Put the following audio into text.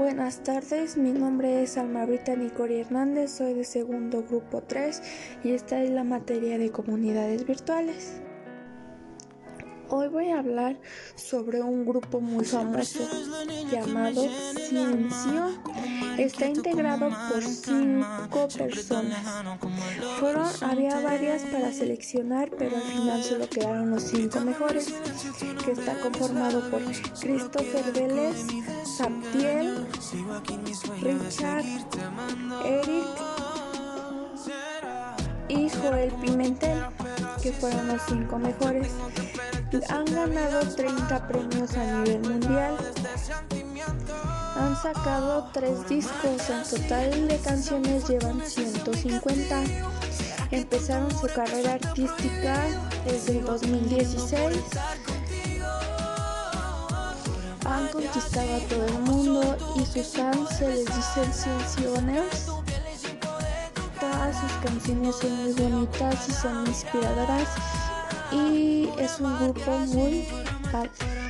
Buenas tardes, mi nombre es Alma Brita Nicori Hernández, soy de segundo grupo 3 y esta es la materia de comunidades virtuales. Hoy voy a hablar sobre un grupo muy famoso llamado Ciencio. Está integrado por cinco personas. Fueron, había varias para seleccionar, pero al final solo quedaron los cinco mejores, que está conformado por Christopher Vélez, Sabtiel, Richard, Eric y Joel Pimentel, que fueron los cinco mejores. Han ganado 30 premios a nivel mundial. Han sacado 3 discos, en total de canciones llevan 150. Empezaron su carrera artística desde el 2016. Han conquistado a todo el mundo y sus fans se les dicen ciencianos. Todas sus canciones son muy bonitas y son inspiradoras es un grupo muy padre.